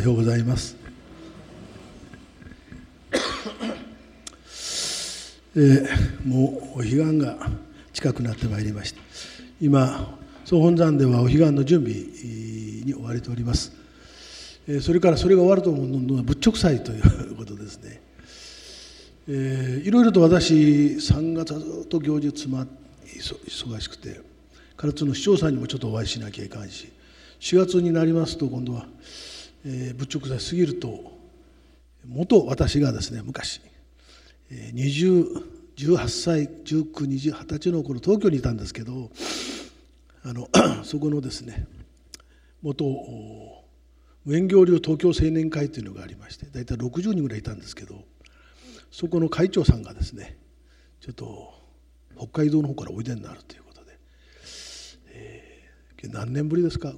おはようございます。えー、もうお彼岸が近くなってまいりました。今総本山ではお彼岸の準備に追われております、えー、それからそれが終わると思うのは仏直祭ということですね、えー、いろいろと私3月はずっと行事詰ま忙しくて唐津の市長さんにもちょっとお会いしなきゃいかんし4月になりますと今度は、えー、仏直祭過ぎると元私がですね昔20 18歳1920 20歳の頃東京にいたんですけどあの そこのですね元無縁行流東京青年会というのがありまして大体60人ぐらいいたんですけどそこの会長さんがですねちょっと北海道の方からおいでになるということで、えー、何年ぶりですか？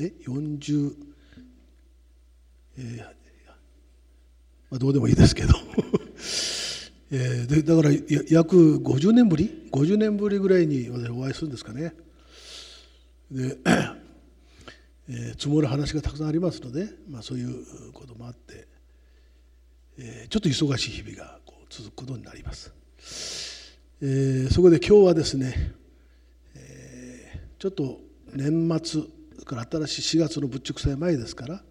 え？40えー、まあ、どうでもいいですけど。えー、でだから約50年ぶり？50年ぶりぐらいに私お会いするんですかね。で、えー、積もる話がたくさんありますので、まあ、そういうこともあって、えー、ちょっと忙しい日々がこう続くことになります、えー、そこで今日はですね、えー、ちょっと年末から新しい4月の仏直祭前ですから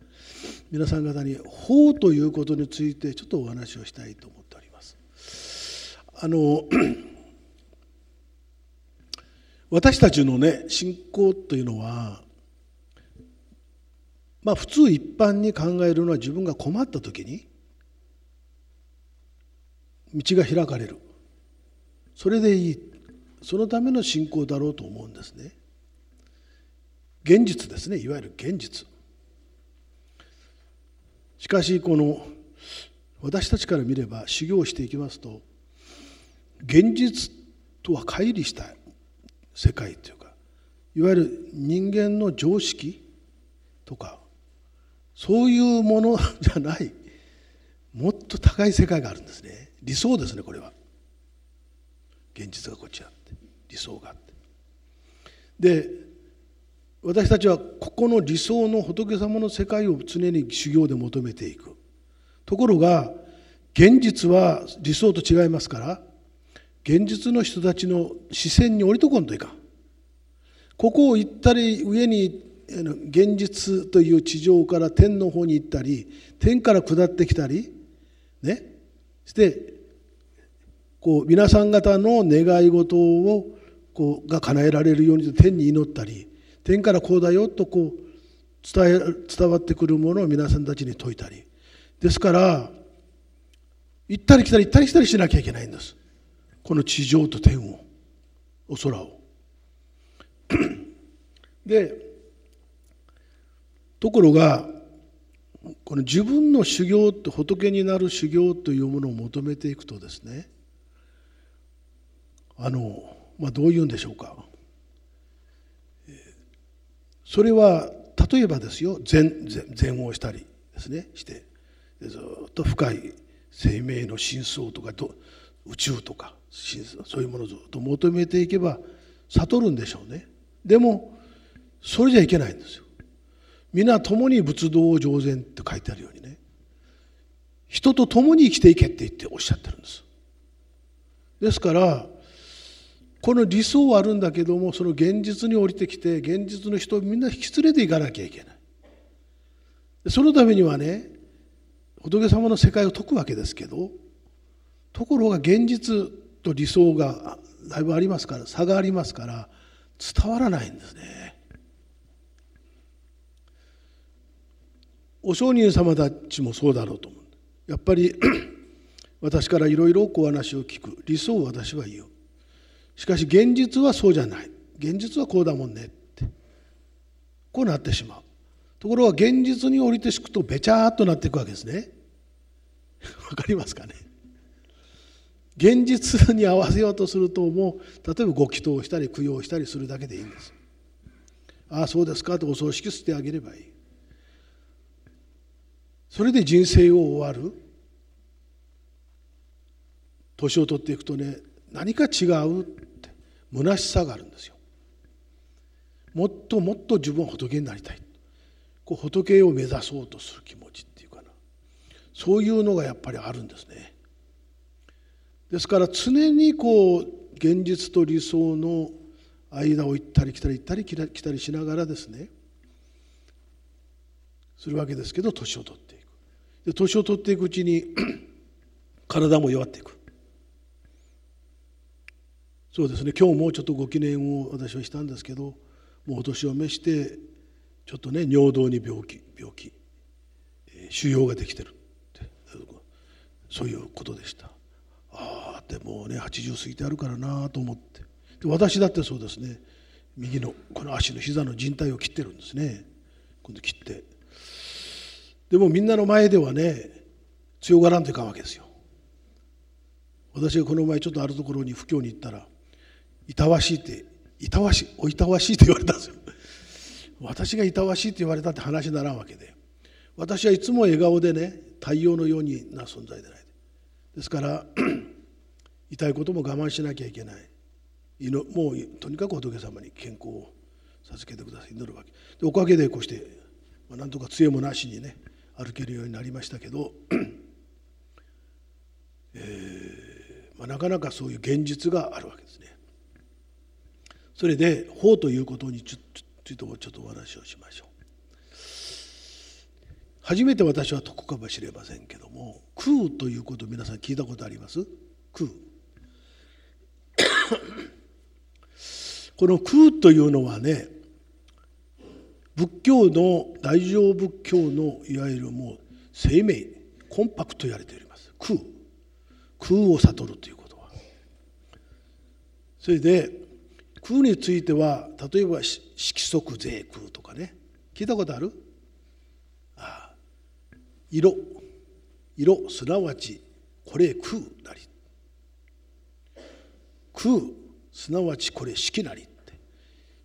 皆さん方に法ということについてちょっとお話をしたいと思っております。あの 私たちのね信仰というのはまあ普通一般に考えるのは自分が困った時に道が開かれる。それでいい。そのための信仰だろうと思うんですね。現実ですね。いわゆる現実。しかしこの私たちから見れば修行していきますと現実とは乖離した世界というかいわゆる人間の常識とかそういうものじゃないもっと高い世界があるんですね。理想ですねこれは。現実がこっちあって。理想があって。で私たちはここの理想の仏様の世界を常に修行で求めていく。ところが現実は理想と違いますから現実の人たちの視線に降りとこんといかん。ここを行ったり上に現実という地上から天の方に行ったり天から下ってきたりねしてこう皆さん方の願い事をこうが叶えられるように天に祈ったり天からこうだよとこう伝え伝わってくるものを皆さんたちに説いたり。ですから行ったり来たり行ったり来たりしなきゃいけないんです。この地上と天を。お空を。でところがこの自分の修行って仏になる修行というものを求めていくとですねあの、まあ、どういうんでしょうか。それは例えばですよ禅禅をしたりですねしてずっと深い生命の真相とか宇宙とかそういうものをずっと求めていけば悟るんでしょうね。でもそれじゃいけないんですよ。皆共に仏道を常禅って書いてあるようにね人と共に生きていけって言っておっしゃってるんです。ですからこの理想はあるんだけどもその現実に降りてきて現実の人をみんな引き連れていかなきゃいけないそのためにはね仏様の世界を説くわけですけどところが現実と理想がだいぶありますから差がありますから伝わらないんですね。お上人様たちもそうだろうと思う。やっぱり 私からいろいろお話を聞く理想を私は言う。しかし現実はそうじゃない。現実はこうだもんねってこうなってしまう。ところが現実に降りてしくとべちゃっとなっていくわけですね。わかりますかね。現実に合わせようとするともう例えばご祈祷したり供養したりするだけでいいんですああそうですかとお葬式してあげればいいそれで人生を終わる年を取っていくとね何か違うって虚しさがあるんですよ。もっともっと自分は仏になりたい。こう仏を目指そうとする気持ちっていうかな。そういうのがやっぱりあるんですね。ですから常にこう現実と理想の間を行ったり来たり行ったり来たりしながらですねするわけですけど年を取っていく。で年を取っていくうちに 体も弱っていく。そうですね。今日もちょっとご記念を私はしたんですけどもうお年を召してちょっとね尿道に病気病気、えー、腫瘍ができてる。ってそういうことでした。ああってもね80過ぎてあるからなと思って。で私だってそうですね。右のこの足の膝の靭帯を切ってるんですね。今度切って。でもみんなの前ではね強がらんといかんわけですよ。私がこの前ちょっとあるところに布教に行ったら「いたわしい」って「いたわしおいたわしい」って言われたんですよ。私がいたわしいって言われたって話にならんわけで。私はいつも笑顔でね太陽のようにな存在でないですから 痛いことも我慢しなきゃいけない。もうとにかく仏様に健康を授けてください。祈るわけ。でおかげでこうして、まあ、なんとか杖もなしにね歩けるようになりましたけど、えーまあ、なかなかそういう現実があるわけですね。それで法ということについてちょっとお話をしましょう。初めて私は解くかもしれませんけども空ということ皆さん聞いたことあります？空。この空というのはね仏教の大乗仏教のいわゆるもう生命コンパクトと言われております。空。空を悟るということは。それで空については例えば色即税空とかね。聞いたことある？ああ。色。色すなわちこれ空なり。空すなわちこれ式なりって。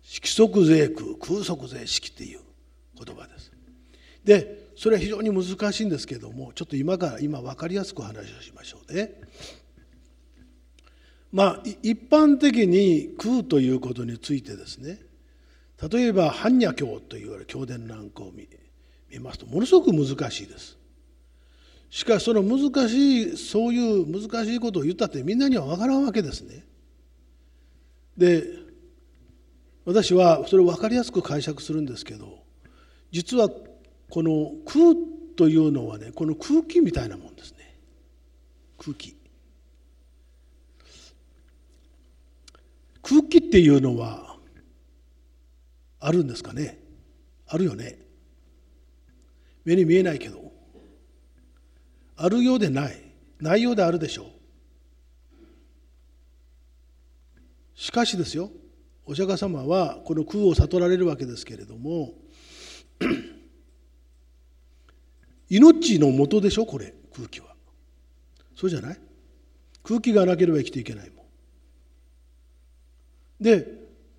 色即税空空即税式っていう言葉です。でそれは非常に難しいんですけどもちょっと今から今分かりやすく話をしましょうね。まあ一般的に空ということについてですね例えば般若経といわれる経典なんかを見見ますとものすごく難しいです。しかしその難しいそういう難しいことを言ったってみんなには分からんわけですね。で私はそれを分かりやすく解釈するんですけど実はこの空というのはねこの空気みたいなもんですね空気空気っていうのはあるんですかね？あるよね。目に見えないけど。あるようでない。ないようであるでしょう。しかしですよ。お釈迦様はこの空を悟られるわけですけれども 命のもとでしょ？これ空気は。そうじゃない？空気がなければ生きていけないもん。で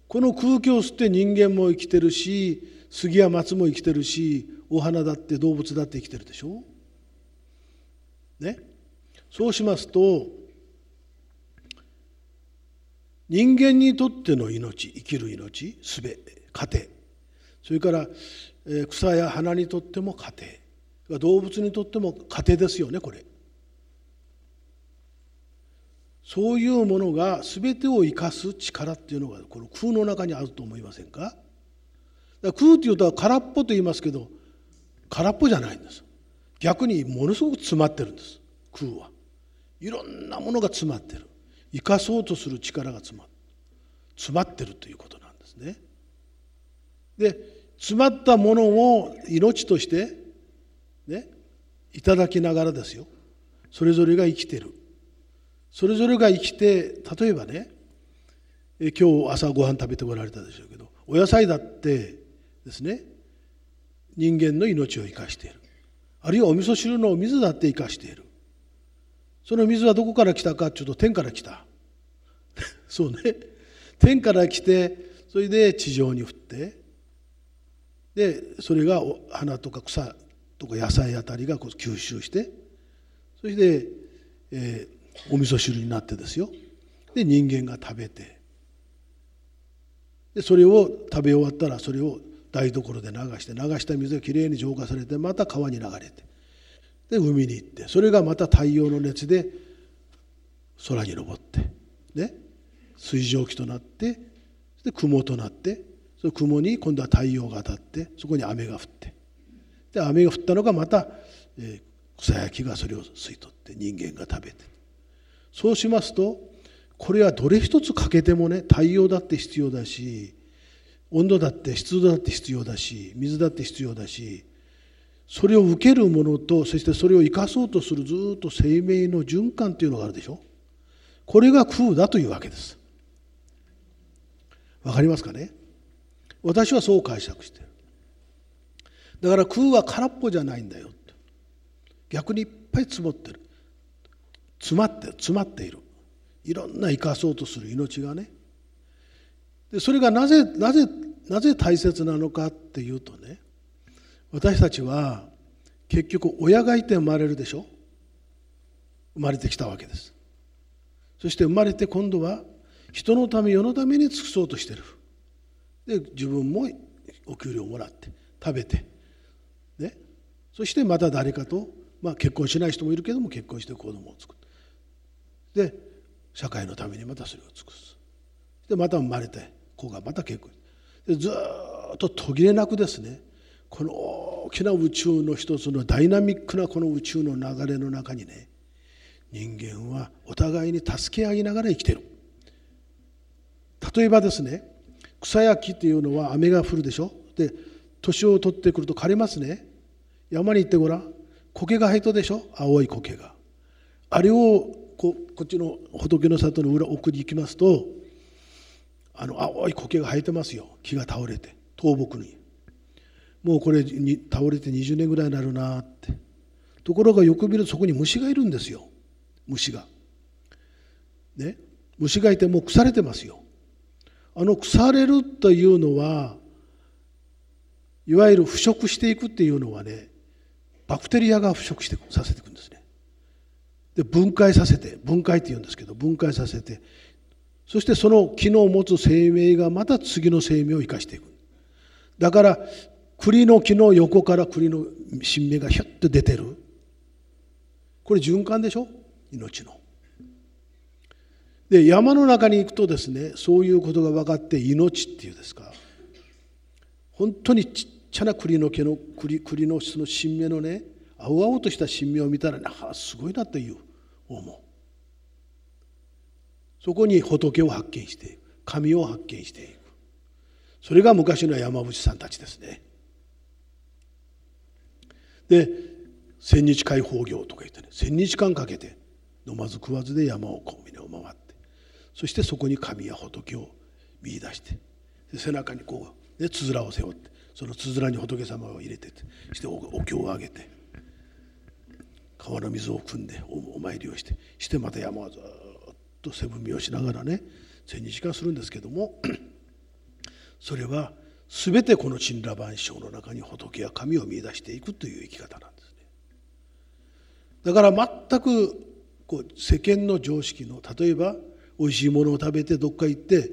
この空気を吸って人間も生きてるし杉や松も生きてるしお花だって動物だって生きてるでしょ？ね？そうしますと人間にとっての命生きる命すべ家庭それから、草や花にとっても家庭動物にとっても家庭ですよねこれ。そういうものが全てを生かす力っていうのがこの空の中にあると思いませんか？か空っていうと空っぽと言いますけど空っぽじゃないんです。逆にものすごく詰まってるんです。空は。いろんなものが詰まってる。生かそうとする力が詰ま詰まってるということなんですね。で詰まったものを命としてねいただきながらですよ。それぞれが生きてる。それぞれが生きて例えばね今日朝ご飯食べてこられたでしょうけどお野菜だってですね人間の命を生かしている。あるいはお味噌汁のお水だって生かしている。その水はどこから来たかちょっと天から来た。そうね。天から来てそれで地上に降ってでそれが花とか草とか野菜あたりがこう吸収してそして、えー、お味噌汁になってですよ。で人間が食べて。でそれを食べ終わったらそれを台所で流して流した水がきれいに浄化されてまた川に流れて。で海に行ってそれがまた太陽の熱で空に昇って。ね。水蒸気となってで雲となってその雲に今度は太陽が当たってそこに雨が降って。で雨が降ったのがまた、えー、草焼きがそれを吸い取って人間が食べて。そうしますとこれはどれ一つ欠けてもね太陽だって必要だし温度だって湿度だって必要だし水だって必要だしそれを受けるものとそしてそれを生かそうとするずっと生命の循環というのがあるでしょ。これが空だというわけです。わかりますかね？私はそう解釈してる。だから空は空っぽじゃないんだよ逆にいっぱい積もってる。詰まって詰まっている。いろんな生かそうとする命がね。でそれがなぜなぜなぜ大切なのかっていうとね私たちは結局親がいて生まれるでしょ。生まれてきたわけです。そして生まれて今度は人のため世のために尽くそうとしてる。で自分もお給料をもらって食べて、ね、そしてまた誰かと、まあ、結婚しない人もいるけども結婚して子供を作るで社会のためにまたそれを尽くす。でまた生まれて子がまた結婚。でずっと途切れなくですねこの大きな宇宙の一つのダイナミックなこの宇宙の流れの中にね人間はお互いに助け合いながら生きてる。例えばですね草焼きっていうのは雨が降るでしょ。で年を取ってくると枯れますね。山に行ってごらん。苔が生えたでしょ。青い苔が。あれをここっちの仏の里の裏奥に行きますとあの青い苔が生えてますよ。木が倒れて倒木に。もうこれに倒れて20年ぐらいになるなって。ところがよく見るとそこに虫がいるんですよ。虫が。ね。虫がいてもう腐れてますよ。あの腐れるというのはいわゆる腐食していくっていうのはねバクテリアが腐食してさせていくんですね。で分解させて分解って言うんですけど分解させてそしてその木の持つ生命がまた次の生命を生かしていく。だから栗の木の横から栗の新芽がひょっと出てる。これ循環でしょ？命の。で山の中に行くとですねそういうことが分かって命っていうですか。本当にちっちゃな栗の毛の栗栗のその新芽のね青々とした新芽を見たらねあすごいなという思う。そこに仏を発見して神を発見していく。それが昔の山伏さんたちですね。で千日開放業とか言ってね千日間かけて飲まず食わずで山をこう峰を回ってそしてそこに神や仏を見出して背中にこう、ね、つづらを背負ってそのつづらに仏様を入れてしてお経をあげて。川の水を汲んでお参りをしてしてまた山をずっと背踏みをしながらね千日間するんですけども それは全てこの陳羅万象の中に仏や神を見出していくという生き方なんですね。だから全くこう世間の常識の例えば美味しいものを食べてどっか行ってっ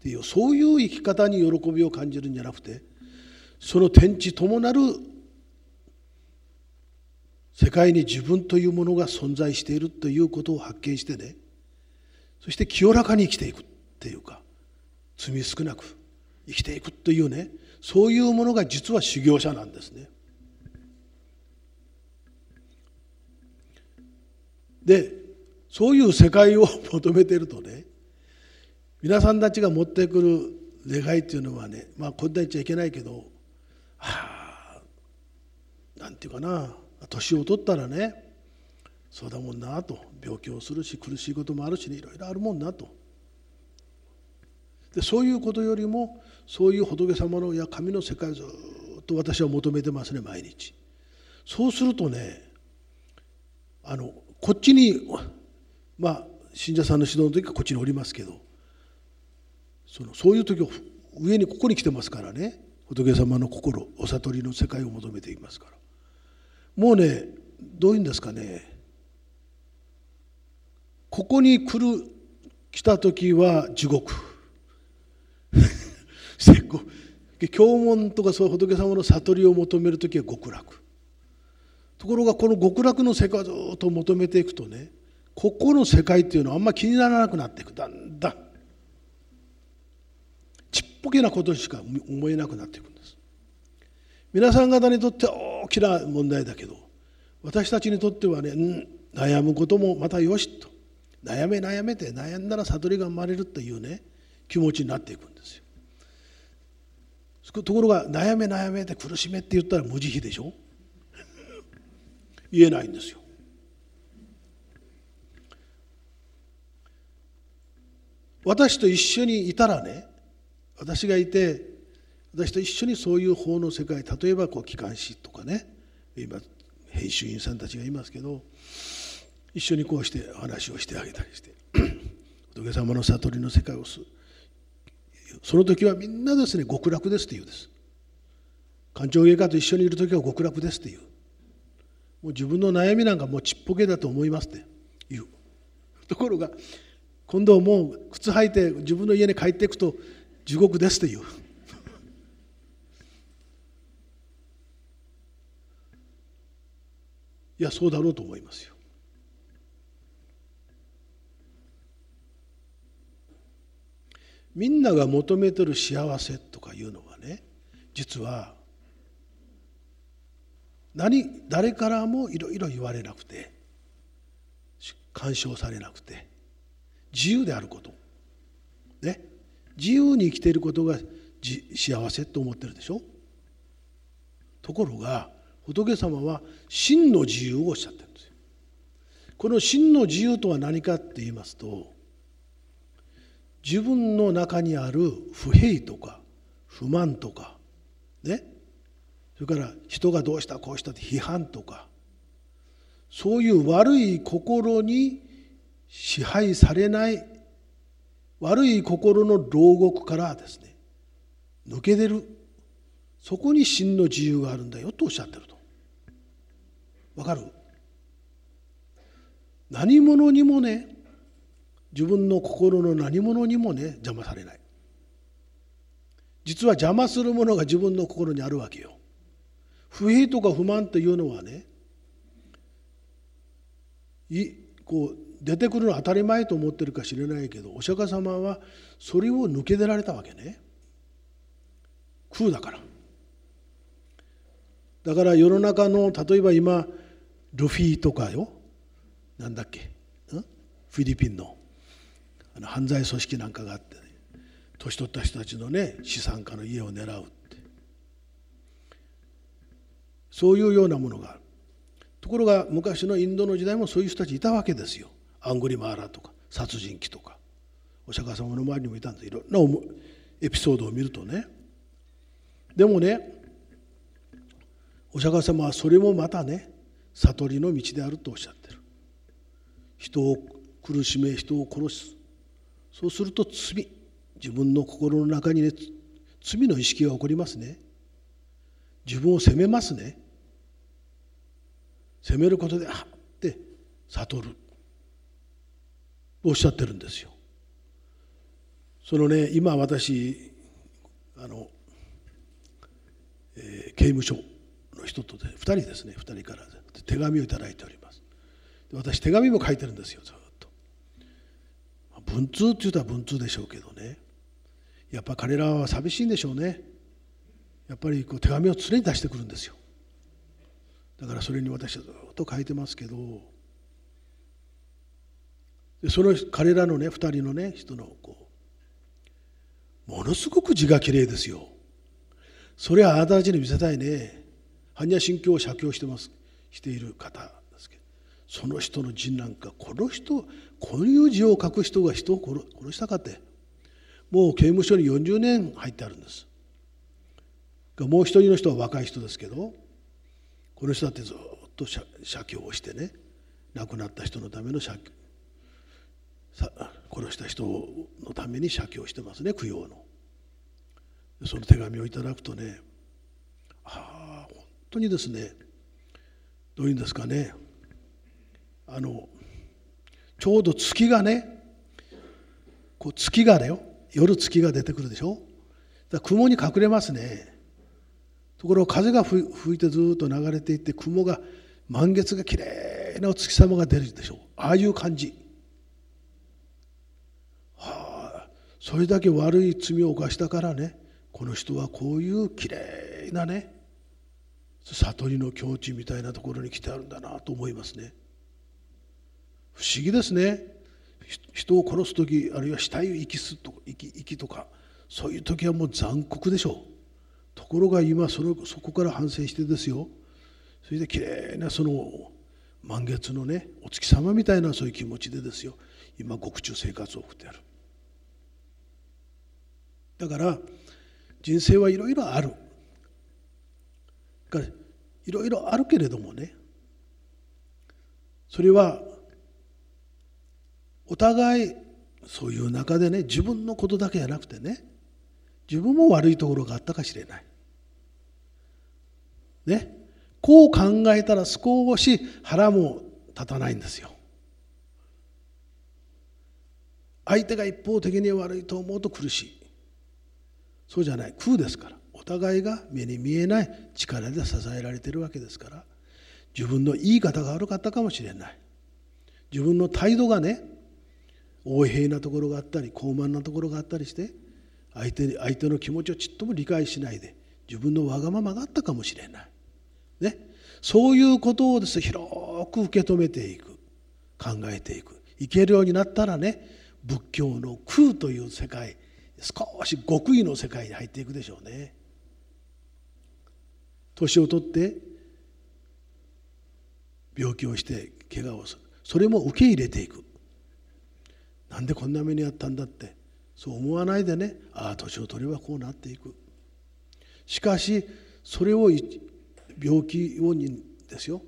ていうそういう生き方に喜びを感じるんじゃなくてその天地ともなる世界に自分というものが存在しているということを発見してねそして清らかに生きていくっていうか罪少なく生きていくというねそういうものが実は修行者なんですね。でそういう世界を求めてるとね皆さんたちが持ってくる願いっていうのはねまあこんな言っちゃいけないけどはあなんていうかな年を取ったらねそうだもんなと。病気をするし苦しいこともあるしねいろいろあるもんなと。でそういうことよりもそういう仏様のや神の世界をずっと私は求めてますね毎日。そうするとねあのこっちにまあ信者さんの指導の時はこっちにおりますけどそのそういう時は上にここに来てますからね仏様の心お悟りの世界を求めていますから。もうねどういうんですかね。ここに来る来た時は地獄。経文とかそう仏様の悟りを求める時は極楽。ところがこの極楽の世界をずっと求めていくとねここの世界っていうのはあんまり気にならなくなっていく。だんだん。ちっぽけなことしか思えなくなっていくんです。皆さん方にとって大きな問題だけど私たちにとってはね、うん、悩むこともまたよしと。悩め悩めて悩んだら悟りが生まれるというね気持ちになっていくんですよ。ところが悩め悩めて苦しめって言ったら無慈悲でしょ？言えないんですよ。私と一緒にいたらね私がいて私と一緒にそういう法の世界例えばこう機関士とかね今編集員さんたちがいますけど一緒にこうして話をしてあげたりして 仏様の悟りの世界をすその時はみんなですね極楽ですって言うんです。官庁外科と一緒にいる時は極楽ですって言う。もう自分の悩みなんかもうちっぽけだと思いますって言う。ところが今度もう靴履いて自分の家に帰っていくと地獄ですって言う。いやそうだろうと思いますよ。みんなが求めてる幸せとかいうのはね実は何誰からもいろいろ言われなくて干渉されなくて自由であること。ね。自由に生きていることが幸せと思ってるでしょ？ところが仏様は真の自由をおっしゃってるんですよ。この真の自由とは何かって言いますと自分の中にある不平とか不満とかね。それから人がどうしたこうしたって批判とかそういう悪い心に支配されない悪い心の牢獄からですね抜け出る。そこに真の自由があるんだよとおっしゃってると。わかる？何者にもね自分の心の何者にもね邪魔されない。実は邪魔するものが自分の心にあるわけよ。不平とか不満というのはねいこう出てくるのは当たり前と思ってるか知れないけどお釈迦様はそれを抜け出られたわけね。空だから。だから世の中の例えば今ルフィとかよ。なんだっけ？フィリピンの。あの犯罪組織なんかがあって、ね、年取った人たちのね資産家の家を狙うって。そういうようなものがある。ところが昔のインドの時代もそういう人たちいたわけですよ。アングリマーラとか殺人鬼とか。お釈迦様の周りにもいたんです。いろんなエピソードを見るとね。でもねお釈迦様はそれもまたね悟りの道であるとおっしゃってる。人を苦しめ人を殺す。そうすると罪。自分の心の中にね罪の意識が起こりますね。自分を責めますね。責めることであって悟る。おっしゃってるんですよ。そのね今私あの、えー、刑務所の人とで2人ですね2人からで手紙を頂いております。私手紙も書いてるんですよずっと。文通って言ったら文通でしょうけどね。やっぱ彼らは寂しいんでしょうね。やっぱりこう手紙を常に出してくるんですよ。だからそれに私はずっと書いてますけど。その彼らのね2人のね人のこうものすごく字がきれいですよ。それはあなたたちに見せたいね。般若心経を写経してます。している方ですけどその人の字なんかこの人こういう字を書く人が人を殺したかってもう刑務所に40年入ってあるんです。もう一人の人は若い人ですけどこの人だってずっと写経をしてね亡くなった人のための写経殺した人のために写経してますね供養の。その手紙をいただくとねああ本当にですねどういうんですかね。あのちょうど月がねこう月がだよ。夜月が出てくるでしょ。だ雲に隠れますね。ところが風が吹いてずっと流れていって雲が満月がきれいなお月様が出るでしょああいう感じ。はあ。それだけ悪い罪を犯したからねこの人はこういうきれいなね悟りの境地みたいなところに来てあるんだなと思いますね。不思議ですね。人を殺す時あるいは死体を生きすと生き生きとかそういう時はもう残酷でしょう。ところが今そのそこから反省してですよ。それできれいなその満月のねお月様みたいなそういう気持ちでですよ。今獄中生活を送ってやる。だから人生はいろいろある。からいろいろあるけれどもねそれはお互いそういう中でね自分のことだけじゃなくてね自分も悪いところがあったかもしれない。ねこう考えたら少し腹も立たないんですよ。相手が一方的に悪いと思うと苦しい。そうじゃない空ですから互いが目に見えない力で支えられてるわけですから自分の言い方が悪かったかもしれない。自分の態度がね横柄なところがあったり高慢なところがあったりして相手相手の気持ちをちっとも理解しないで自分のわがままがあったかもしれない、ね、そういうことをですね広く受け止めていく。考えていく。いけるようになったらね仏教の空という世界少し極意の世界に入っていくでしょうね。年を取って病気をして怪我をする。それも受け入れていく。なんでこんな目にあったんだって。そう思わないでね。ああ年を取ればこうなっていく。しかしそれを病気をにですよ。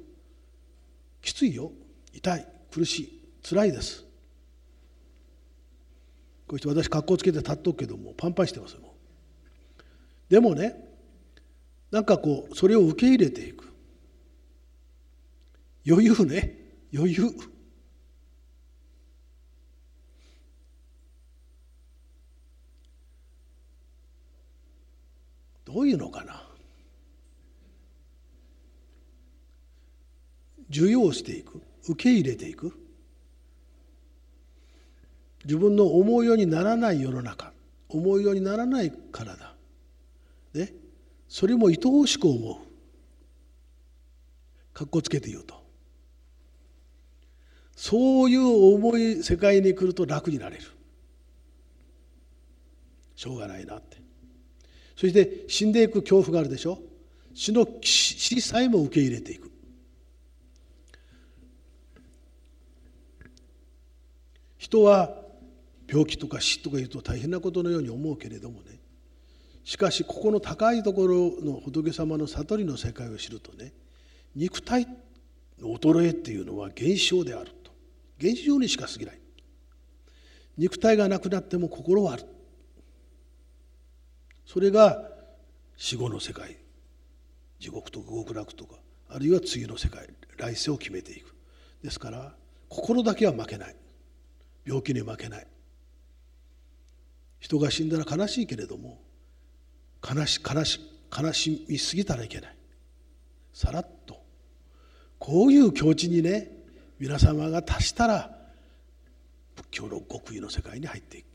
きついよ。痛い。苦しい。辛いです。こうして私格好つけて立っとくけどもパンパンしてますよでもねなんかこうそれを受け入れていく。余裕ね。余裕。どういうのかな？受容していく。受け入れていく。自分の思うようにならない世の中。思うようにならない体ね？それも愛おしく思う。かっこつけて言うと。そういう重い世界に来ると楽になれる。しょうがないなって。そして死んでいく恐怖があるでしょ。死の死さえも受け入れていく。人は病気とか死とかいうと大変なことのように思うけれどもね。しかしここの高いところの仏様の悟りの世界を知るとね肉体の衰えっていうのは現象であると。現象にしか過ぎない。肉体がなくなっても心はある。それが死後の世界地獄と極楽とかあるいは次の世界来世を決めていく。ですから心だけは負けない。病気に負けない。人が死んだら悲しいけれども悲し悲し悲しみすぎたらいけない。さらっと。こういう境地にね皆様が達したら仏教の極意の世界に入っていく。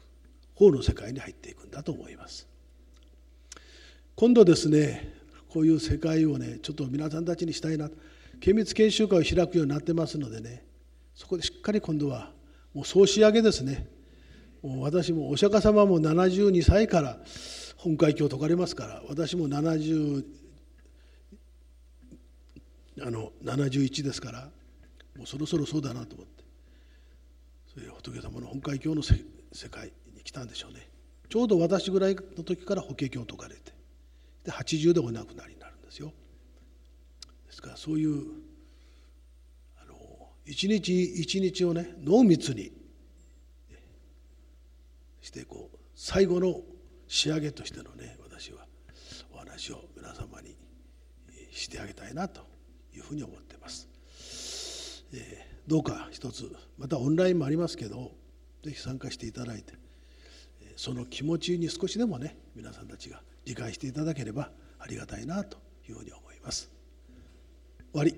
法の世界に入っていくんだと思います。今度ですねこういう世界をねちょっと皆さんたちにしたいな。県密研修会を開くようになってますのでねそこでしっかり今度はもう総仕上げですね。もう私もお釈迦様も72歳から本会教説かれますから私も70あの71ですからもうそろそろそうだなと思ってそれ仏様の本会教の世界に来たんでしょうね。ちょうど私ぐらいの時から法華経を説かれてで80でお亡くなりになるんですよ。ですからそういうあの一日一日をね濃密にしてこう最後の仕上げとしてのね私はお話を皆様にしてあげたいなというふうに思ってます。えー、どうか一つまたオンラインもありますけどぜひ参加していただいて、その気持ちに少しでもね皆さんたちが理解していただければありがたいなというふうに思います。終わり